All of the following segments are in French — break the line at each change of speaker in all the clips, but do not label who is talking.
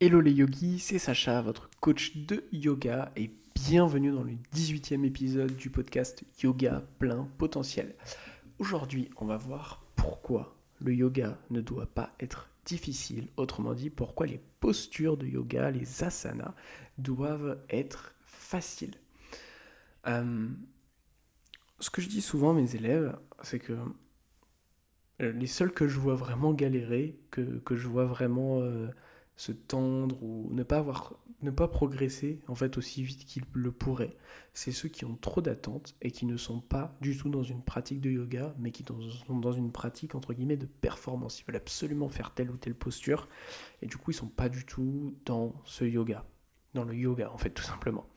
Hello les yogis, c'est Sacha, votre coach de yoga et bienvenue dans le 18e épisode du podcast Yoga plein potentiel. Aujourd'hui, on va voir pourquoi le yoga ne doit pas être difficile, autrement dit pourquoi les postures de yoga, les asanas, doivent être faciles. Euh, ce que je dis souvent à mes élèves, c'est que euh, les seuls que je vois vraiment galérer, que, je vois vraiment... Euh, se tendre ou ne pas avoir ne pas progresser en fait aussi vite qu'ils le pourraient. C'est ceux qui ont trop d'attentes et qui ne sont pas du tout dans une pratique de yoga, mais qui sont dans une pratique entre guillemets de performance. Ils veulent absolument faire telle ou telle posture et du coup ils sont pas du tout dans ce yoga, dans le yoga en fait tout simplement.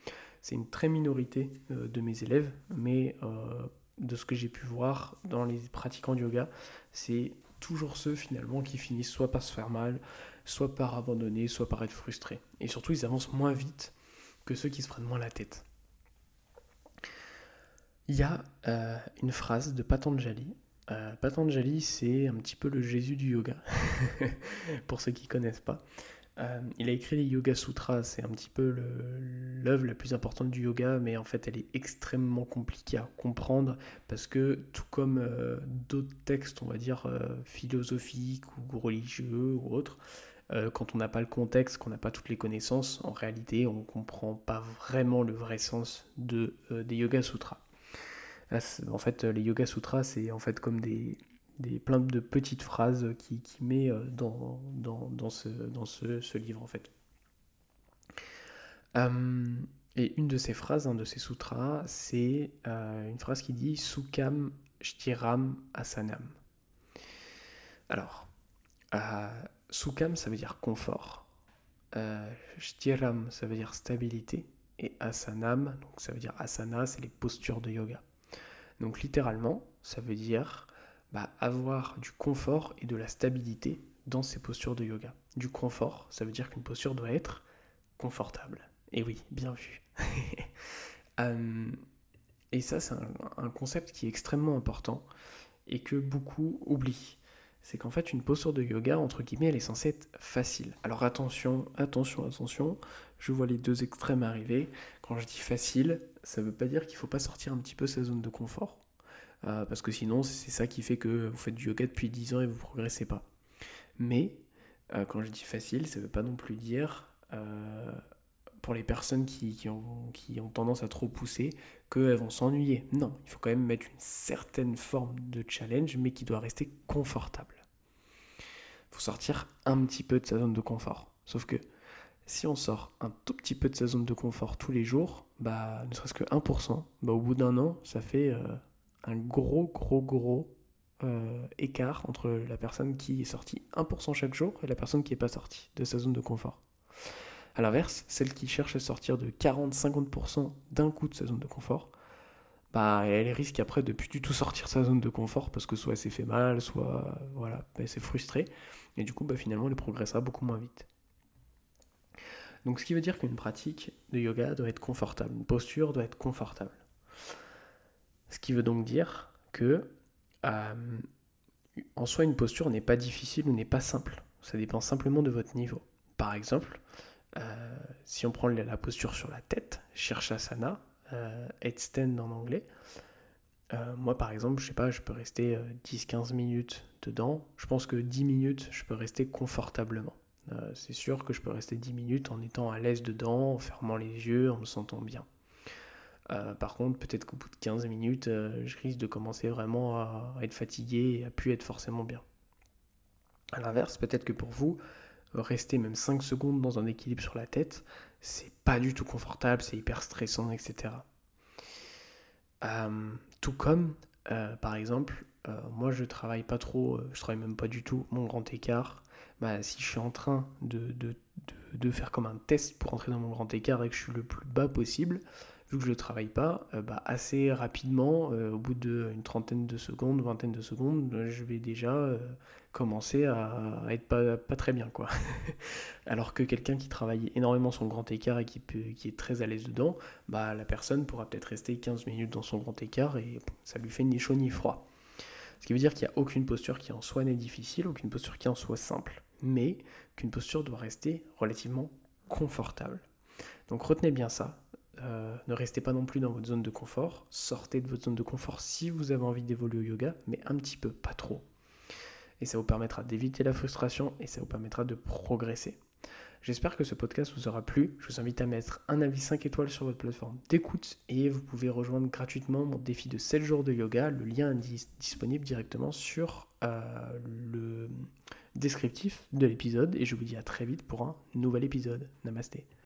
C'est une très minorité euh, de mes élèves, mais euh, de ce que j'ai pu voir dans les pratiquants de yoga, c'est toujours ceux finalement qui finissent soit par se faire mal, soit par abandonner, soit par être frustrés. Et surtout, ils avancent moins vite que ceux qui se prennent moins la tête. Il y a euh, une phrase de Patanjali. Euh, Patanjali, c'est un petit peu le Jésus du yoga, pour ceux qui ne connaissent pas. Euh, il a écrit les Yoga Sutras, c'est un petit peu l'œuvre la plus importante du yoga, mais en fait elle est extrêmement compliquée à comprendre parce que tout comme d'autres textes, on va dire, philosophiques ou religieux ou autres, euh, quand on n'a pas le contexte, qu'on n'a pas toutes les connaissances, en réalité, on ne comprend pas vraiment le vrai sens de, euh, des Yoga Sutras. en fait, les Yoga Sutras, c'est en fait comme des, des plein de petites phrases qui, qui met euh, dans, dans, dans, ce, dans ce, ce, livre, en fait. et une de ces phrases, un de ces sutras, c'est une phrase qui dit Sukham Shtiram Asanam. Alors, Sukham, ça veut dire confort. Euh, Shtiram, ça veut dire stabilité. Et Asanam, donc ça veut dire asana, c'est les postures de yoga. Donc littéralement, ça veut dire bah, avoir du confort et de la stabilité dans ces postures de yoga. Du confort, ça veut dire qu'une posture doit être confortable. Et oui, bien vu. Euh, et ça, c'est un, concept qui est extrêmement important et que beaucoup oublient c'est qu'en fait une posture de yoga, entre guillemets, elle est censée être facile. Alors attention, attention, attention, je vois les deux extrêmes arriver. Quand je dis facile, ça ne veut pas dire qu'il ne faut pas sortir un petit peu sa zone de confort. Euh, parce que sinon, c'est ça qui fait que vous faites du yoga depuis 10 ans et vous ne progressez pas. Mais euh, quand je dis facile, ça ne veut pas non plus dire, euh, pour les personnes qui, ont, tendance à trop pousser, qu'elles vont s'ennuyer. Non, il faut quand même mettre une certaine forme de challenge, mais qui doit rester confortable. Il faut sortir un petit peu de sa zone de confort. Sauf que si on sort un tout petit peu de sa zone de confort tous les jours, bah, ne serait-ce que 1%, bah, au bout d'un an, ça fait euh, un gros, gros, gros euh, écart entre la personne qui est sortie 1% chaque jour et la personne qui n'est pas sortie de sa zone de confort. A l'inverse, celle qui cherche à sortir de 40-50% d'un coup de sa zone de confort, bah, elle risque après de plus du tout sortir sa zone de confort parce que soit elle s'est fait mal, soit voilà, elle s'est frustrée. Et du coup, bah, finalement, elle progressera beaucoup moins vite. Donc, ce qui veut dire qu'une pratique de yoga doit être confortable, une posture doit être confortable. Ce qui veut donc dire que, euh, en soi, une posture n'est pas difficile ou n'est pas simple. Ça dépend simplement de votre niveau. Par exemple, euh, si on prend la posture sur la tête, Shirshasana, euh, headstand en anglais, euh, moi par exemple, je sais pas, je peux rester 10-15 minutes dedans. Je pense que 10 minutes, je peux rester confortablement. c'est sûr que je peux rester 10 minutes en étant à l'aise dedans, en fermant les yeux, en me sentant bien. par contre, peut-être qu'au bout de 15 minutes, je risque de commencer vraiment à, à, être fatigué et à plus être forcément bien. A l'inverse, peut-être que pour vous, rester même 5 secondes dans un équilibre sur la tête, c'est pas du tout confortable, c'est hyper stressant, etc. Euh, tout comme, euh, par exemple, euh, moi je travaille pas trop, je travaille même pas du tout mon grand écart. Bah, si je suis en train de, faire comme un test pour entrer dans mon grand écart et que je suis le plus bas possible, vu que je ne travaille pas, bah, assez rapidement, au bout d'une trentaine de secondes, vingtaine de secondes, je vais déjà commencer à, être pas, très bien quoi. Alors que quelqu'un qui travaille énormément son grand écart et qui est très à l'aise dedans, bah la personne pourra peut-être rester 15 minutes dans son grand écart et ça lui fait ni chaud ni froid. Ce qui veut dire qu'il n'y a aucune posture qui en soit n'est difficile, aucune posture qui en soit simple. mais qu'une posture doit rester relativement confortable. Donc retenez bien ça. Euh, ne restez pas non plus dans votre zone de confort. Sortez de votre zone de confort si vous avez envie d'évoluer au yoga, mais un petit peu, pas trop. Et ça vous permettra d'éviter la frustration et ça vous permettra de progresser. J'espère que ce podcast vous aura plu. Je vous invite à mettre un avis 5 étoiles sur votre plateforme d'écoute et vous pouvez rejoindre gratuitement mon défi de 7 jours de yoga. Le lien est disponible directement sur euh, le descriptif de l'épisode et je vous dis à très vite pour un nouvel épisode. Namasté.